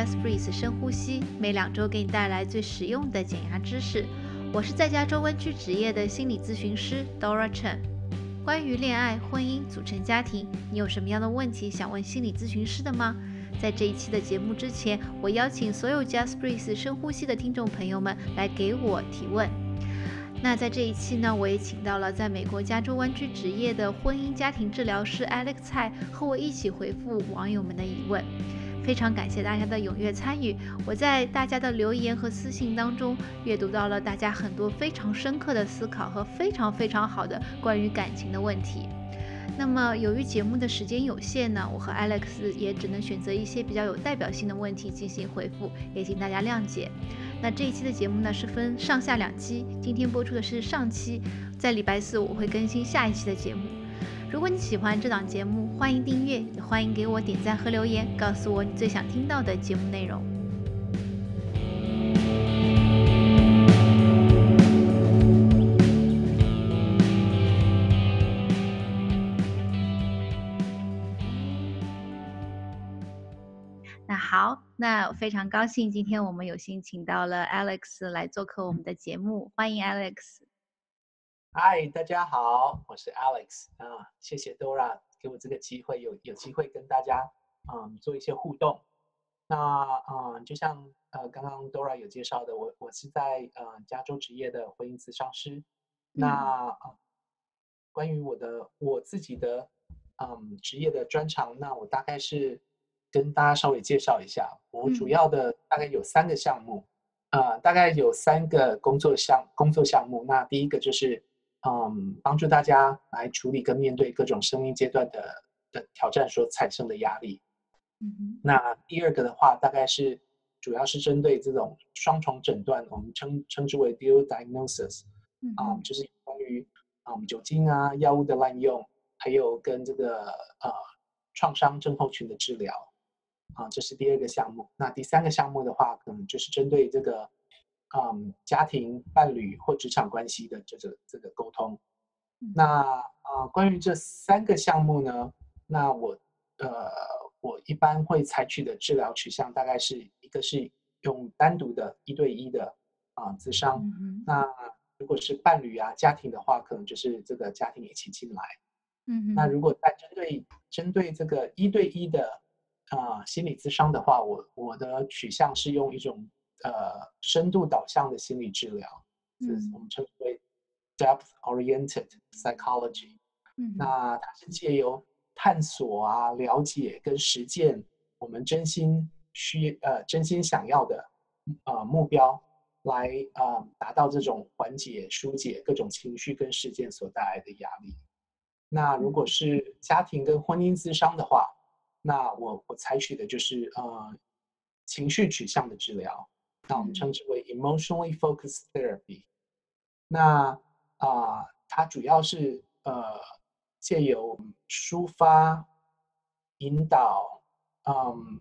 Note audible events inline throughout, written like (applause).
Just Breathe 深呼吸，每两周给你带来最实用的减压知识。我是在加州湾区职业的心理咨询师 Dora Chen。关于恋爱、婚姻、组成家庭，你有什么样的问题想问心理咨询师的吗？在这一期的节目之前，我邀请所有 Just Breathe 深呼吸的听众朋友们来给我提问。那在这一期呢，我也请到了在美国加州湾区职业的婚姻家庭治疗师 Alex 蔡，和我一起回复网友们的疑问。非常感谢大家的踊跃参与，我在大家的留言和私信当中阅读到了大家很多非常深刻的思考和非常非常好的关于感情的问题。那么由于节目的时间有限呢，我和 Alex 也只能选择一些比较有代表性的问题进行回复，也请大家谅解。那这一期的节目呢是分上下两期，今天播出的是上期，在礼拜四我会更新下一期的节目。如果你喜欢这档节目，欢迎订阅，也欢迎给我点赞和留言，告诉我你最想听到的节目内容。那好，那非常高兴，今天我们有幸请到了 Alex 来做客我们的节目，欢迎 Alex。嗨，大家好，我是 Alex 啊，谢谢 Dora 给我这个机会，有有机会跟大家嗯做一些互动。那嗯，就像呃刚刚 Dora 有介绍的，我我是在呃加州职业的婚姻咨商师。那呃关于我的我自己的嗯职业的专长，那我大概是跟大家稍微介绍一下，我主要的大概有三个项目，呃，大概有三个工作项工作项目。那第一个就是嗯，帮助大家来处理跟面对各种生命阶段的的挑战所产生的压力。嗯那第二个的话，大概是主要是针对这种双重诊断，我们称称之为 dual diagnosis，嗯啊、就是关于啊、嗯酒精啊药物的滥用，还有跟这个呃创伤症候群的治疗，啊、这是第二个项目。那第三个项目的话，可能就是针对这个嗯家庭、伴侣或职场关系的这个这个沟通。嗯那呃，关于这三个项目呢，那我呃，我一般会采取的治疗取向大概是一个是用单独的一对一的啊咨商，嗯那如果是伴侣啊家庭的话，可能就是这个家庭一起进来。嗯那如果在针对针对这个一对一的啊心理咨商的话，我我的取向是用一种呃深度导向的心理治疗，是嗯我们称之为 depth oriented psychology。嗯那它是借由探索啊、了解跟实践我们真心需呃真心想要的呃目标，来呃达到这种缓解、疏解各种情绪跟事件所带来的压力。那如果是家庭跟婚姻咨商的话，那我我采取的就是呃情绪取向的治疗，那我们嗯。称之为 emotionally focused therapy。那啊、它主要是呃借由抒发、引导，嗯，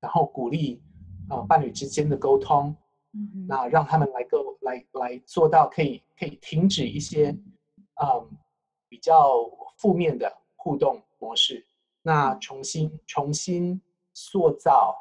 然后鼓励呃伴侣之间的沟通，嗯。那让他们来够来来做到可以可以停止一些嗯比较负面的互动模式，那重新重新塑造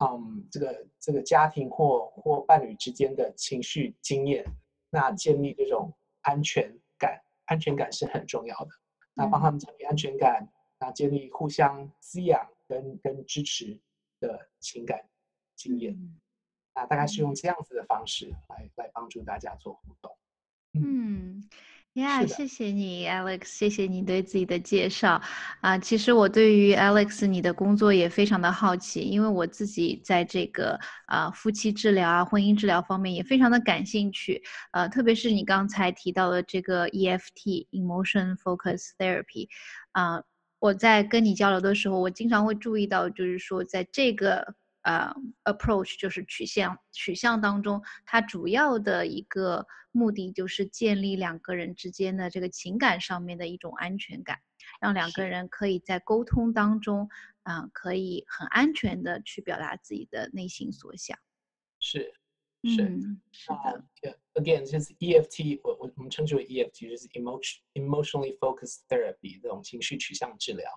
嗯这个这个家庭或或伴侣之间的情绪经验，那建立这种安全感，安全感是很重要的。那帮他们建立安全感，那建立互相滋养跟跟支持的情感经验。嗯那大概是用这样子的方式来来帮助大家做互动。嗯，呀，谢谢你，Alex，谢谢你对自己的介绍啊。其实我对于 Alex 你的工作也非常的好奇，因为我自己在这个啊夫妻治疗啊、婚姻治疗方面也非常的感兴趣。呃，特别是你刚才提到的这个 EFT（Emotion Focus Therapy），啊，我在跟你交流的时候，我经常会注意到，就是说在这个呃 approach 就是取向取向当中，它主要的一个目的就是建立两个人之间的这个情感上面的一种安全感，让两个人可以在沟通当中，啊、可以很安全的去表达自己的内心所想。是是，嗯，是啊的 again 就是 EFT，我我我们称之为 EFT，就是 emotion emotionally focused therapy 这种情绪取向治疗。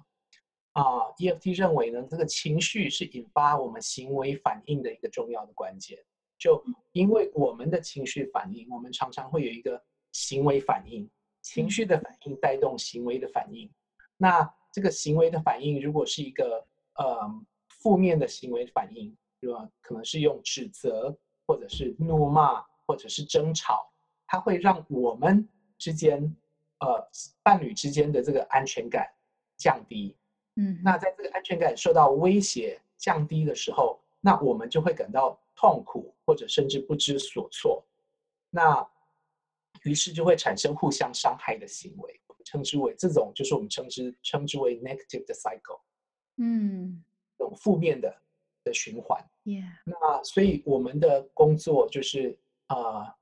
啊，EFT 认为呢，这个情绪是引发我们行为反应的一个重要的关键。就因为我们的情绪反应，我们常常会有一个行为反应，情绪的反应带动行为的反应。那这个行为的反应，如果是一个呃负面的行为反应，对吧？可能是用指责，或者是怒骂，或者是争吵，它会让我们之间，呃，伴侣之间的这个安全感降低。嗯，那在这个安全感受到威胁降低的时候，那我们就会感到。痛苦或者甚至不知所措，那于是就会产生互相伤害的行为，称之为这种就是我们称之称之为 negative 的 cycle，嗯，这种负面的的循环。Yeah，那所以我们的工作就是呃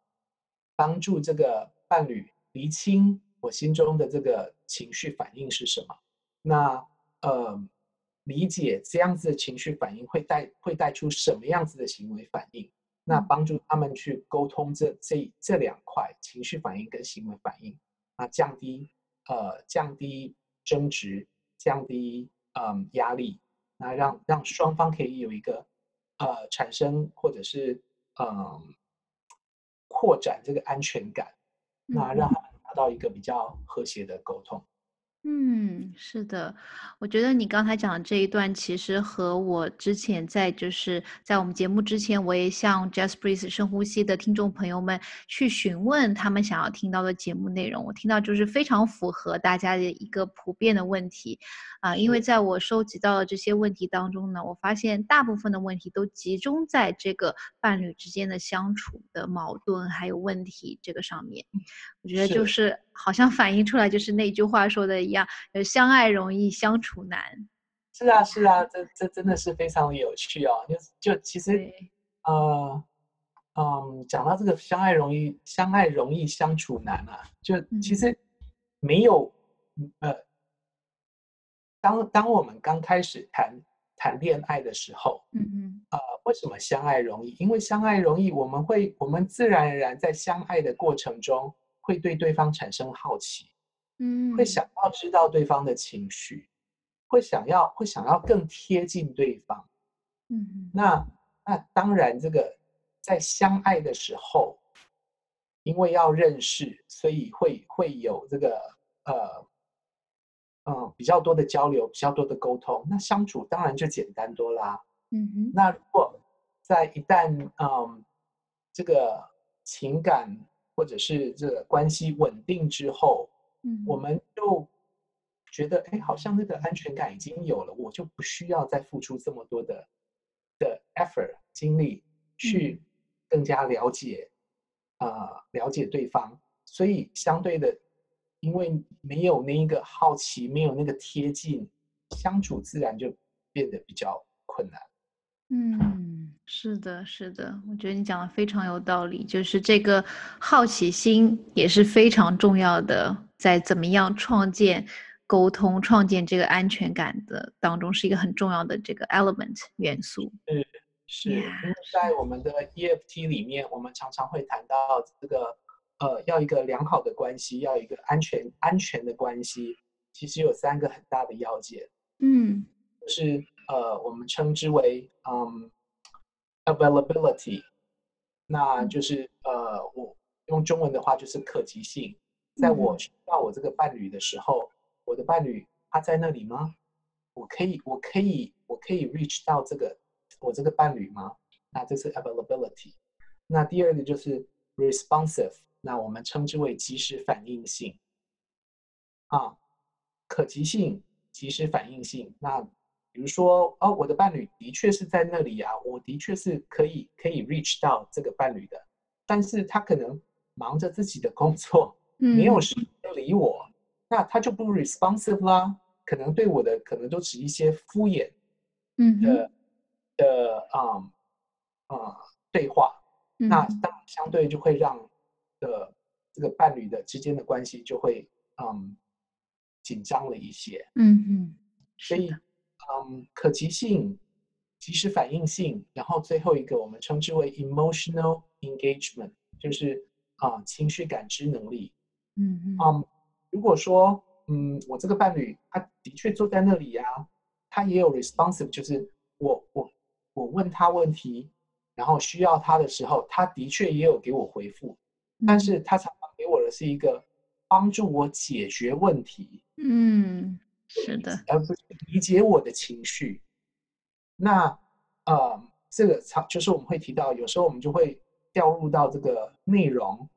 帮助这个伴侣厘清我心中的这个情绪反应是什么。那呃。理解这样子的情绪反应会带会带出什么样子的行为反应？那帮助他们去沟通这这这两块情绪反应跟行为反应，啊，降低呃降低争执，降低嗯压力，那让让双方可以有一个呃产生或者是嗯扩展这个安全感，那让他们达到一个比较和谐的沟通。嗯，是的，我觉得你刚才讲的这一段，其实和我之前在就是在我们节目之前，我也向 Just Breathe 深呼吸的听众朋友们去询问他们想要听到的节目内容，我听到就是非常符合大家的一个普遍的问题。啊，因为在我收集到的这些问题当中呢，我发现大部分的问题都集中在这个伴侣之间的相处的矛盾还有问题这个上面。我觉得就是好像反映出来就是那句话说的一样，呃，相爱容易相处难。是啊，是啊，这这真的是非常有趣哦。就就其实，呃，嗯，讲到这个相爱容易相爱容易相处难啊，就其实没有，呃。当当我们刚开始谈谈恋爱的时候，嗯嗯，呃，为什么相爱容易？因为相爱容易，我们会我们自然而然在相爱的过程中会对对方产生好奇，嗯，会想要知道对方的情绪，会想要会想要更贴近对方，嗯嗯，那那当然，这个在相爱的时候，因为要认识，所以会会有这个呃。嗯，比较多的交流，比较多的沟通，那相处当然就简单多啦。嗯哼。那如果在一旦嗯这个情感或者是这个关系稳定之后，嗯，我们就觉得哎，好像那个安全感已经有了，我就不需要再付出这么多的的 effort 精力去更加了解啊了解对方，所以相对的。因为没有那个好奇，没有那个贴近，相处自然就变得比较困难。嗯，是的，是的，我觉得你讲的非常有道理，就是这个好奇心也是非常重要的，在怎么样创建沟通、创建这个安全感的当中，是一个很重要的这个 element 元素。是是，因为在我们的 EFT 里面，我们常常会谈到这个。呃，要一个良好的关系，要一个安全安全的关系，其实有三个很大的要件。嗯，是呃，我们称之为嗯，availability，那就是呃，我用中文的话就是可及性。在我需要我这个伴侣的时候，我的伴侣他在那里吗？我可以，我可以，我可以 reach 到这个我这个伴侣吗？那这是 availability。那第二个就是 responsive。那我们称之为及时反应性，啊，可及性、及时反应性。那比如说，哦，我的伴侣的确是在那里啊，我的确是可以可以 reach 到这个伴侣的，但是他可能忙着自己的工作，没有时间理我，那他就不 responsive 啦，可能对我的可能都是一些敷衍，嗯的的啊啊对话，那当相对就会让。的这个伴侣的之间的关系就会嗯紧张了一些，嗯嗯，所以嗯可及性、及时反应性，然后最后一个我们称之为 emotional engagement，就是啊情绪感知能力，嗯嗯，如果说嗯我这个伴侣他的确坐在那里呀，他也有 responsive，就是我我我问他问题，然后需要他的时候，他的确也有给我回复，但是他常常给我的是一个帮助我解决问题，嗯，是的，而不是理解我的情绪。那呃，这个常就是我们会提到，有时候我们就会掉入到这个内容，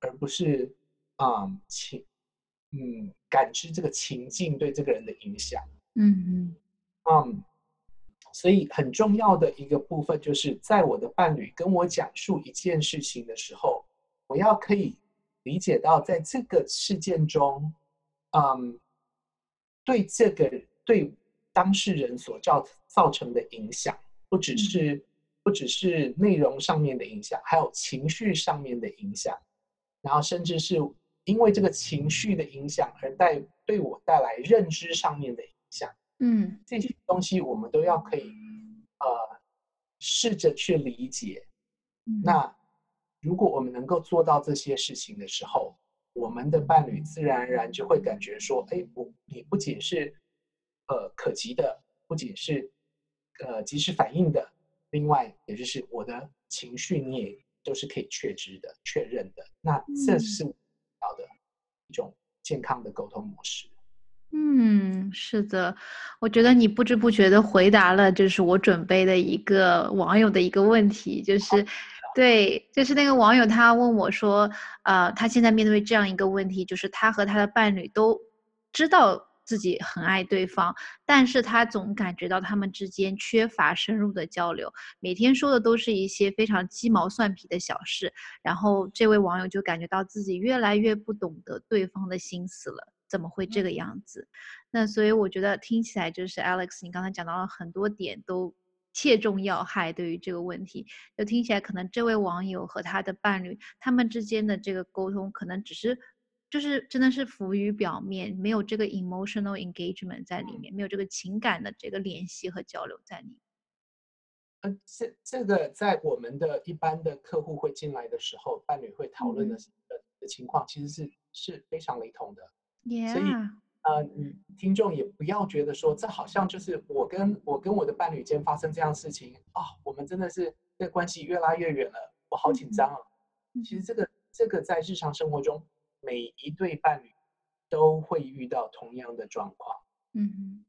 而不是啊情嗯感知这个情境对这个人的影响。嗯嗯。嗯，所以很重要的一个部分就是在我的伴侣跟我讲述一件事情的时候，我要可以理解到在这个事件中，嗯，对这个对当事人所造造成的影响，不只是不只是内容上面的影响，还有情绪上面的影响，然后甚至是因为这个情绪的影响而带对我带来认知上面的影响。嗯这些东西我们都要可以呃试着去理解。嗯，那如果我们能够做到这些事情的时候，我们的伴侣自然而然就会感觉说：“哎，我你不仅是呃可及的，不仅是呃及时反应的，另外也就是我的情绪你也都是可以确知的、确认的。那这嗯是我要的一种健康的沟通模式。嗯，是的，我觉得你不知不觉的回答了，就是我准备的一个网友的一个问题，就是，对，就是那个网友他问我说，呃，他现在面对这样一个问题，就是他和他的伴侣都知道自己很爱对方，但是他总感觉到他们之间缺乏深入的交流，每天说的都是一些非常鸡毛蒜皮的小事，然后这位网友就感觉到自己越来越不懂得对方的心思了。怎么会这个样子？那所以我觉得听起来就是 Alex，你刚才讲到了很多点都切中要害，对于这个问题，就听起来可能这位网友和他的伴侣他们之间的这个沟通，可能只是就是真的是浮于表面，没有这个 emotional engagement 在里面，没有这个情感的这个联系和交流在里面。呃，这这个在我们的一般的客户会进来的时候，伴侣会讨论的嗯的的情况，其实是是非常雷同的。Yeah，呃，你听众也不要觉得说，这好像就是我跟我跟我的伴侣间发生这样事情啊、我们真的是这关系越拉越远了，我好紧张啊。嗯其实这个这个在日常生活中，每一对伴侣都会遇到同样的状况。嗯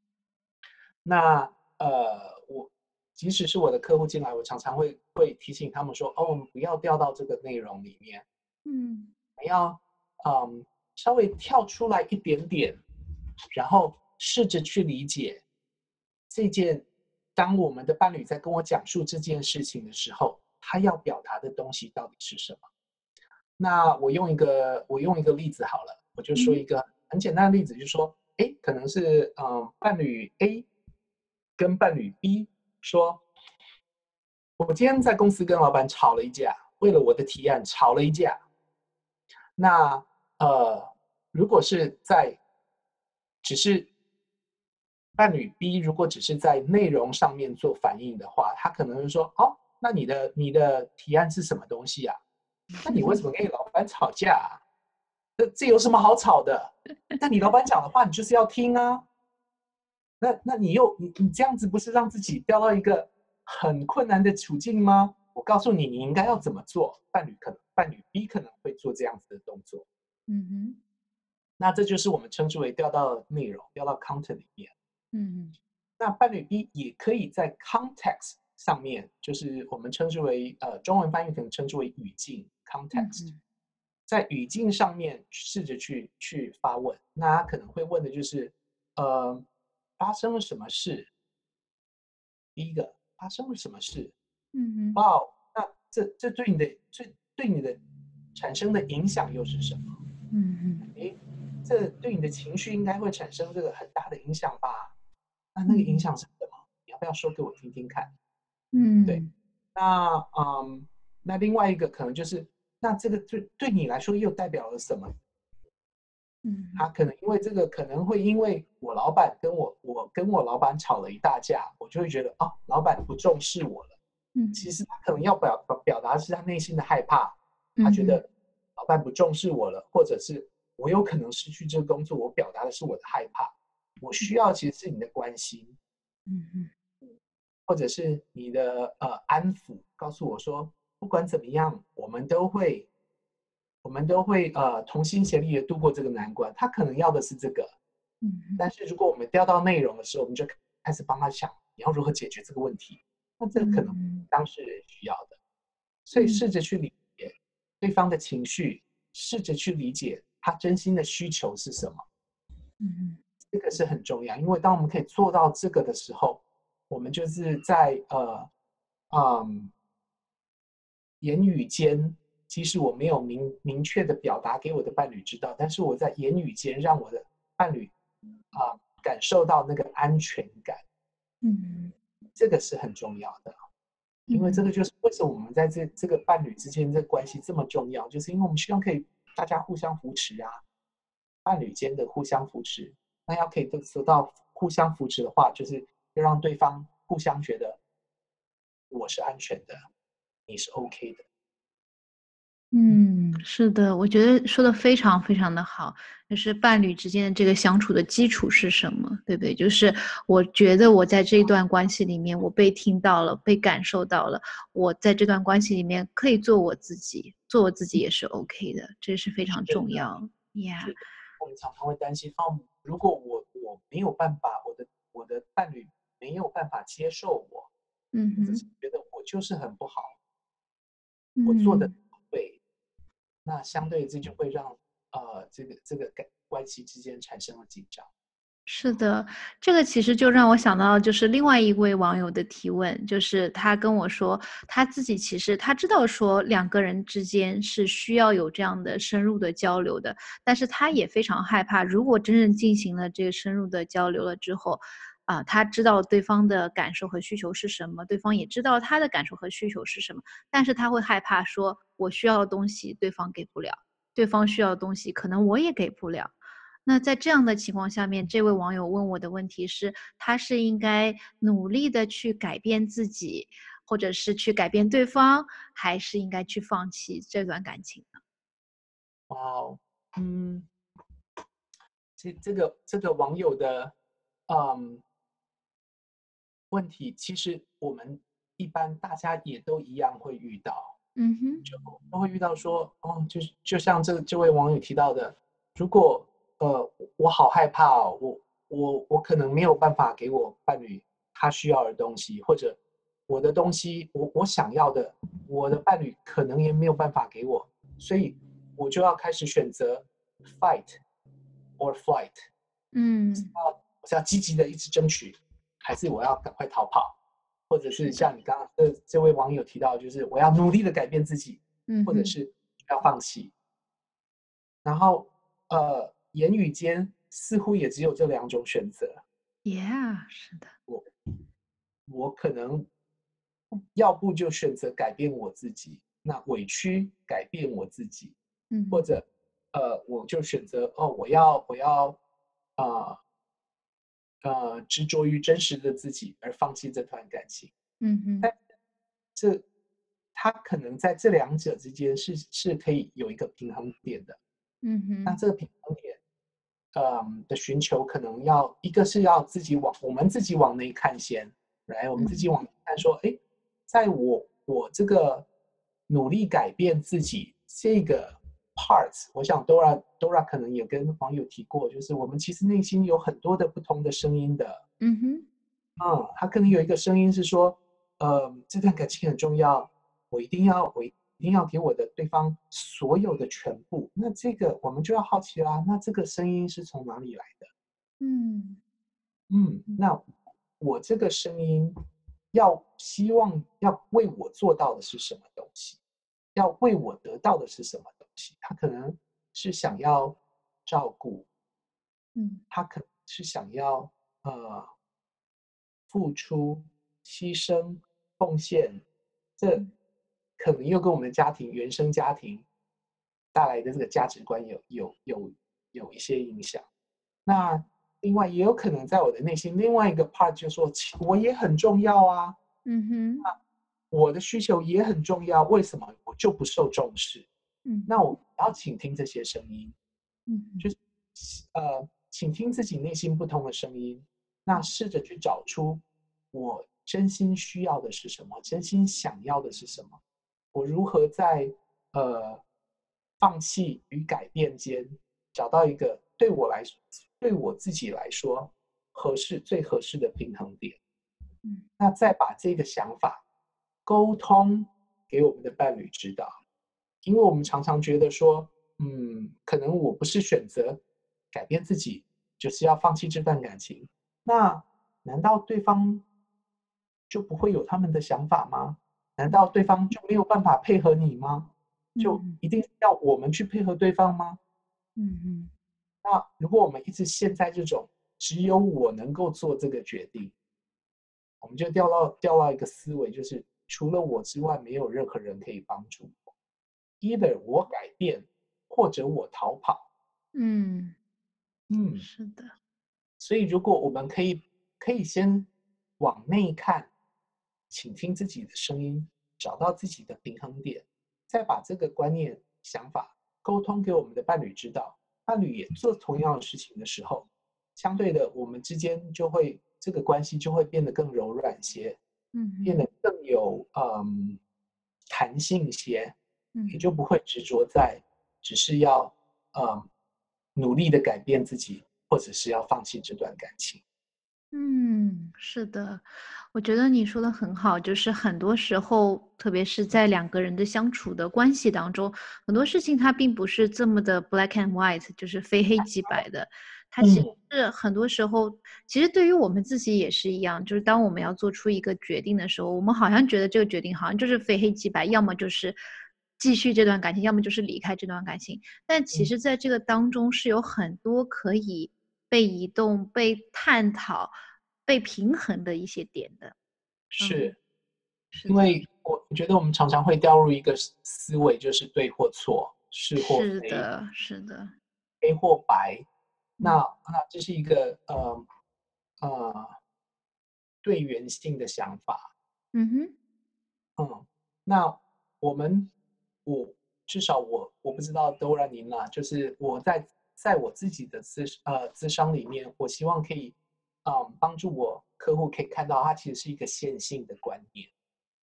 那呃，我即使是我的客户进来，我常常会会提醒他们说，哦，我们不要掉到这个内容里面，嗯我们要嗯稍微跳出来一点点，然后试着去理解这件。当我们的伴侣在跟我讲述这件事情的时候，他要表达的东西到底是什么？那我用一个我用一个例子好了，我就说嗯一个很简单的例子，就是说，哎，可能是嗯伴侣 A 跟伴侣 B 说，我今天在公司跟老板吵了一架，为了我的提案吵了一架。那呃，如果是在只是伴侣 B 如果只是在内容上面做反应的话，他可能会说：“哦，那你的你的提案是什么东西啊？那你为什么跟你老板吵架啊？这这有什么好吵的？那你老板讲的话，你就是要听啊。那那你又你你这样子不是让自己掉到一个很困难的处境吗？我告诉你，你应该要怎么做。伴侣可能伴侣 B 可能会做这样子的动作。嗯哼那这就是我们称之为掉到内容，掉到 content 里面。嗯那伴侣 B 也可以在 context 上面，就是我们称之为呃中文翻译可能称之为语境 context，、嗯在语境上面试着去去发问。那他可能会问的就是，呃，发生了什么事？第一个发生了什么事？嗯哼哇哦，那这这对你的这对你的产生的影响又是什么？嗯嗯诶，这对你的情绪应该会产生这个很大的影响吧？那那个影嗯响是什么？你要不要说给我听听看？嗯对那嗯，那另外一个可能就是，那这个对对你来说又代表了什么？嗯他可能因为这个，可能会因为我老板跟我我跟我老板吵了一大架，我就会觉得啊，老板不重视我了。嗯其实他可能要表表表达的是他内心的害怕，他觉得老板不重视我了，或者是我有可能失去这个工作，我表达的是我的害怕。我需要其实是你的关心，嗯嗯，或者是你的呃安抚，告诉我说，不管怎么样，我们都会，我们都会呃同心协力的度过这个难关。他可能要的是这个，但是如果我们掉到内容的时候，我们就开始帮他想，你要如何解决这个问题。那这可能嗯当事人需要的，所以嗯试着去理解对方的情绪，试着去理解他真心的需求是什么。这个是很重要，因为当我们可以做到这个的时候，我们就是在呃，嗯，言语间，即使我没有明明确的表达给我的伴侣知道，但是我在言语间让我的伴侣啊、感受到那个安全感，嗯这个是很重要的。因为这个就是为什么我们在这这个伴侣之间这个关系这么重要，就是因为我们希望可以大家互相扶持啊，伴侣间的互相扶持。那要可以得得到互相扶持的话，就是要让对方互相觉得我是安全的，你是 OK 的。嗯，是的，我觉得说的非常非常的好，就是伴侣之间的这个相处的基础是什么，对不对？就是我觉得我在这一段关系里面，我被听到了，被感受到了，我在这段关系里面可以做我自己，做我自己也是 OK 的，这是非常重要呀。我们常常会担心，哦，如果我我没有办法，我的我的伴侣没有办法接受我，嗯哼或者是，觉得我就是很不好，我做的对，那相对这就会让呃这个这个感关系之间产生了紧张。是的，这个其实就让我想到，就是另外一位网友的提问，就是他跟我说，他自己其实他知道说两个人之间是需要有这样的深入的交流的，但是他也非常害怕，如果真正进行了这个深入的交流了之后，啊，他知道对方的感受和需求是什么，对方也知道他的感受和需求是什么，但是他会害怕说，我需要的东西对方给不了，对方需要的东西可能我也给不了。那在这样的情况下面，这位网友问我的问题是：他是应该努力的去改变自己，或者是去改变对方，还是应该去放弃这段感情呢？哇哦，嗯，这这个这个网友的嗯问题，其实我们一般大家也都一样会遇到。嗯哼，就都会遇到说，哦，就是就像这这位网友提到的，如果呃我好害怕哦，我我我可能没有办法给我伴侣他需要的东西，或者我的东西我我想要的，我的伴侣可能也没有办法给我，所以我就要开始选择 fight or flight，嗯。我是要积极的一直争取，还是我要赶快逃跑？或者是像你刚刚这这位网友提到，就是我要努力的改变自己，嗯，或者是要放弃。然后呃，言语间似乎也只有这两种选择。，Yeah，是的，我我可能要不就选择改变我自己，那委屈改变我自己，嗯，或者呃，我就选择哦，我要我要呃呃执着于真实的自己，而放弃这段感情。嗯哼，但这他可能在这两者之间是是可以有一个平衡点的。嗯哼，那这个平衡点，嗯的寻求，可能要一个是要自己往我们自己往内看先，来，我们自己往内看说，哎，在我我这个努力改变自己这个 part，我想 Dora Dora 可能也跟网友提过，就是我们其实内心有很多的不同的声音的，嗯哼，嗯，他可能有一个声音是说，呃，这段感情很重要，我一定要，我一定要给我的对方所有的全部。那这个我们就要好奇啦，那这个声音是从哪里来的？嗯嗯，那我这个声音要希望要为我做到的是什么东西？要为我得到的是什么东西？他可能是想要照顾，嗯。他可能是想要呃付出、牺牲、奉献，这嗯。可能又跟我们的家庭、原生家庭带来的这个价值观有有有有一些影响。那另外也有可能在我的内心另外一个 part 就说，我也很重要啊，嗯哼，我的需求也很重要，为什么我就不受重视？嗯，那我要倾听这些声音。嗯就是呃，倾听自己内心不同的声音，那试着去找出我真心需要的是什么，真心想要的是什么，我如何在呃放弃与改变间找到一个对我来对我自己来说合适最合适的平衡点。嗯，那再把这个想法沟通给我们的伴侣知道，因为我们常常觉得说，嗯，可能我不是选择改变自己，就是要放弃这段感情。那难道对方就不会有他们的想法吗？难道对方就没有办法配合你吗？就一定要我们去配合对方吗？嗯嗯。那如果我们一直陷在这种只有我能够做这个决定。我们就掉到掉到一个思维，就是除了我之外，没有任何人可以帮助我。either 我改变，或者我逃跑。嗯嗯，是的。所以，如果我们可以可以先往内看，倾听自己的声音，找到自己的平衡点，再把这个观念、想法沟通给我们的伴侣知道，伴侣也做同样的事情的时候，相对的，我们之间就会。这个关系就会变得更柔软些，嗯，变得更有嗯弹性一些，嗯，也就不会执着在只是要嗯努力的改变自己，或者是要放弃这段感情。嗯，是的，我觉得你说的很好，就是很多时候，特别是在两个人的相处的关系当中，很多事情它并不是这么的 black and white，就是非黑即白的。它其实是很多时候，其实对于我们自己也是一样，就是当我们要做出一个决定的时候，我们好像觉得这个决定好像就是非黑即白，要么就是继续这段感情，要么就是离开这段感情。但其实，在这个当中是有很多可以被移动、被探讨、被平衡的一些点的。是，因为我我觉得我们常常会掉入一个思维，就是对或错，是或非，是的，是的，黑或白。那那这是一个呃呃对原性的想法，嗯哼，嗯，那我们我至少我我不知道都让您啦，就是我在在我自己的资呃资商里面，我希望可以嗯帮助我客户可以看到，它其实是一个线性的观念，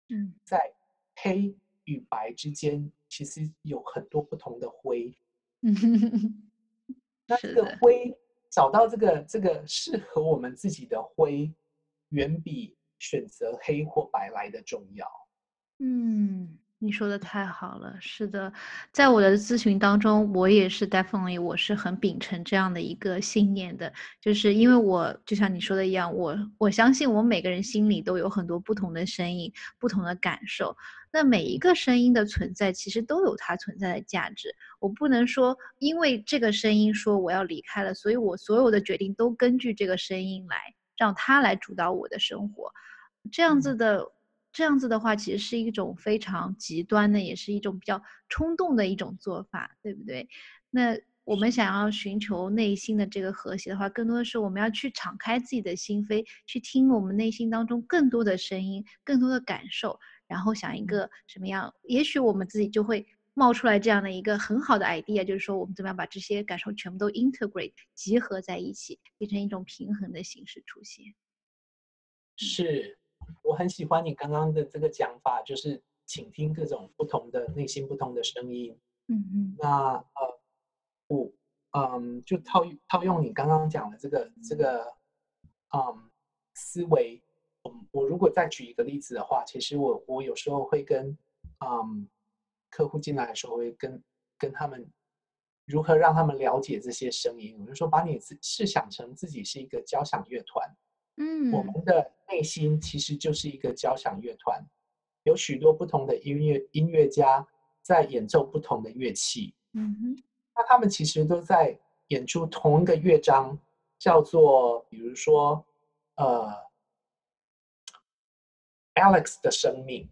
嗯，在黑与白之间，其实有很多不同的灰，嗯哼哼哼。那这个灰找到这个这个适合我们自己的灰，远比选择黑或白来的重要。嗯，你说的太好了。是的，在我的咨询当中，我也是 definitely 我是很秉承这样的一个信念的，就是因为我就像你说的一样，我我相信我们每个人心里都有很多不同的声音，不同的感受。那每一个声音的存在，其实都有它存在的价值。我不能说，因为这个声音说我要离开了，所以我所有的决定都根据这个声音来，让它来主导我的生活。这样子的，这样子的话，其实是一种非常极端的，也是一种比较冲动的一种做法，对不对？那我们想要寻求内心的这个和谐的话，更多的是我们要去敞开自己的心扉，去听我们内心当中更多的声音，更多的感受。然后想一个什么样？也许我们自己就会冒出来这样的一个很好的 idea，就是说我们怎么样把这些感受全部都 integrate 集合在一起，变成一种平衡的形式出现。是，我很喜欢你刚刚的这个讲法，就是倾听各种不同的内心不同的声音。嗯嗯。那呃，我嗯，就套套用你刚刚讲的这个这个嗯思维。我如果再举一个例子的话，其实我我有时候会跟嗯客户进来的时候，会跟跟他们如何让他们了解这些声音。我就说，把你自试想成自己是一个交响乐团，嗯，我们的内心其实就是一个交响乐团，有许多不同的音乐音乐家在演奏不同的乐器，嗯哼，那他们其实都在演出同一个乐章，叫做比如说呃。Alex 的生命，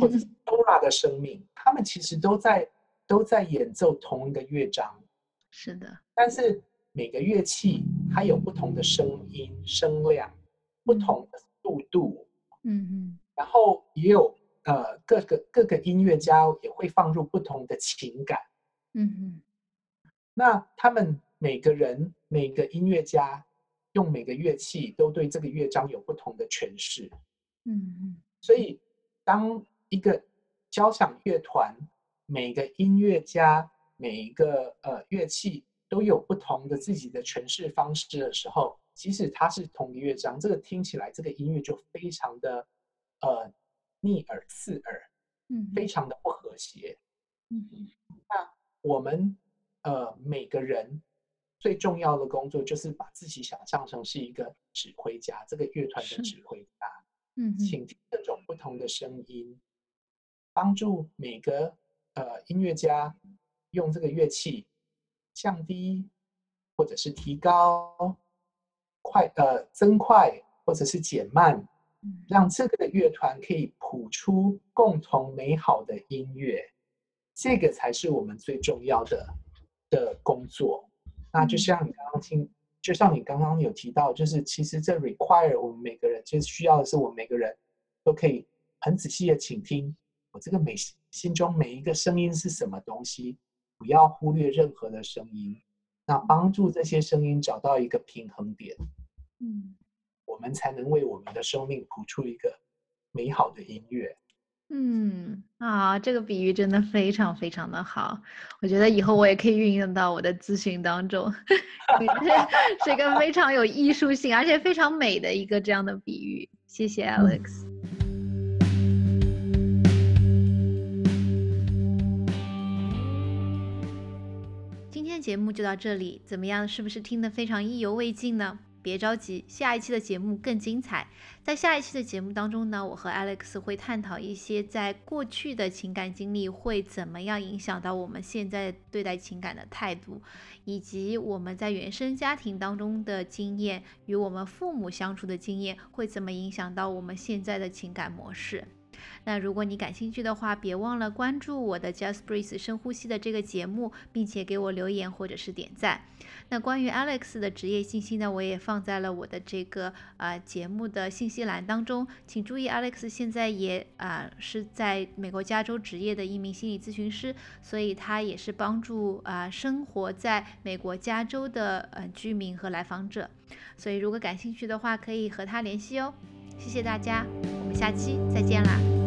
或者 (laughs) Dora 的生命，他们其实都在都在演奏同一个乐章。是的，但是每个乐器它有不同的声音、声量，不同的速度。嗯嗯。然后也有呃各个各个音乐家也会放入不同的情感。嗯嗯。那他们每个人每个音乐家用每个乐器都对这个乐章有不同的诠释。嗯嗯，所以当一个交响乐团每个音乐家每一个呃乐器都有不同的自己的诠释方式的时候，即使它是同一乐章，这个听起来这个音乐就非常的呃逆耳刺耳，嗯，非常的不和谐。嗯嗯，那我们呃每个人最重要的工作就是把自己想象成是一个指挥家，这个乐团的指挥家，嗯，请听各种不同的声音，帮助每个呃音乐家用这个乐器降低或者是提高。快呃增快或者是减慢，让这个乐团可以谱出共同美好的音乐，这个才是我们最重要的的工作。那就像你刚刚听，就像你刚刚有提到，就是其实这 require 我们每个人，就是需要的是我们每个人都可以很仔细的倾听我这个每心中每一个声音是什么东西，不要忽略任何的声音。那帮助这些声音找到一个平衡点，嗯，我们才能为我们的生命谱出一个美好的音乐。嗯啊，这个比喻真的非常非常的好，我觉得以后我也可以运用到我的咨询当中，(laughs) 是一个非常有艺术性而且非常美的一个这样的比喻。谢谢 Alex。今天节目就到这里，怎么样？是不是听得非常意犹未尽呢？别着急，下一期的节目更精彩。在下一期的节目当中呢，我和 Alex 会探讨一些在过去的情感经历会怎么样影响到我们现在对待情感的态度，以及我们在原生家庭当中的经验与我们父母相处的经验会怎么影响到我们现在的情感模式。那如果你感兴趣的话，别忘了关注我的 Just Breathe 深呼吸的这个节目，并且给我留言或者是点赞。那关于 Alex 的职业信息呢，我也放在了我的这个呃节目的信息栏当中。请注意，Alex 现在也啊是在美国加州职业的一名心理咨询师，所以他也是帮助啊生活在美国加州的呃居民和来访者。所以如果感兴趣的话，可以和他联系哦。谢谢大家，我们下期再见啦。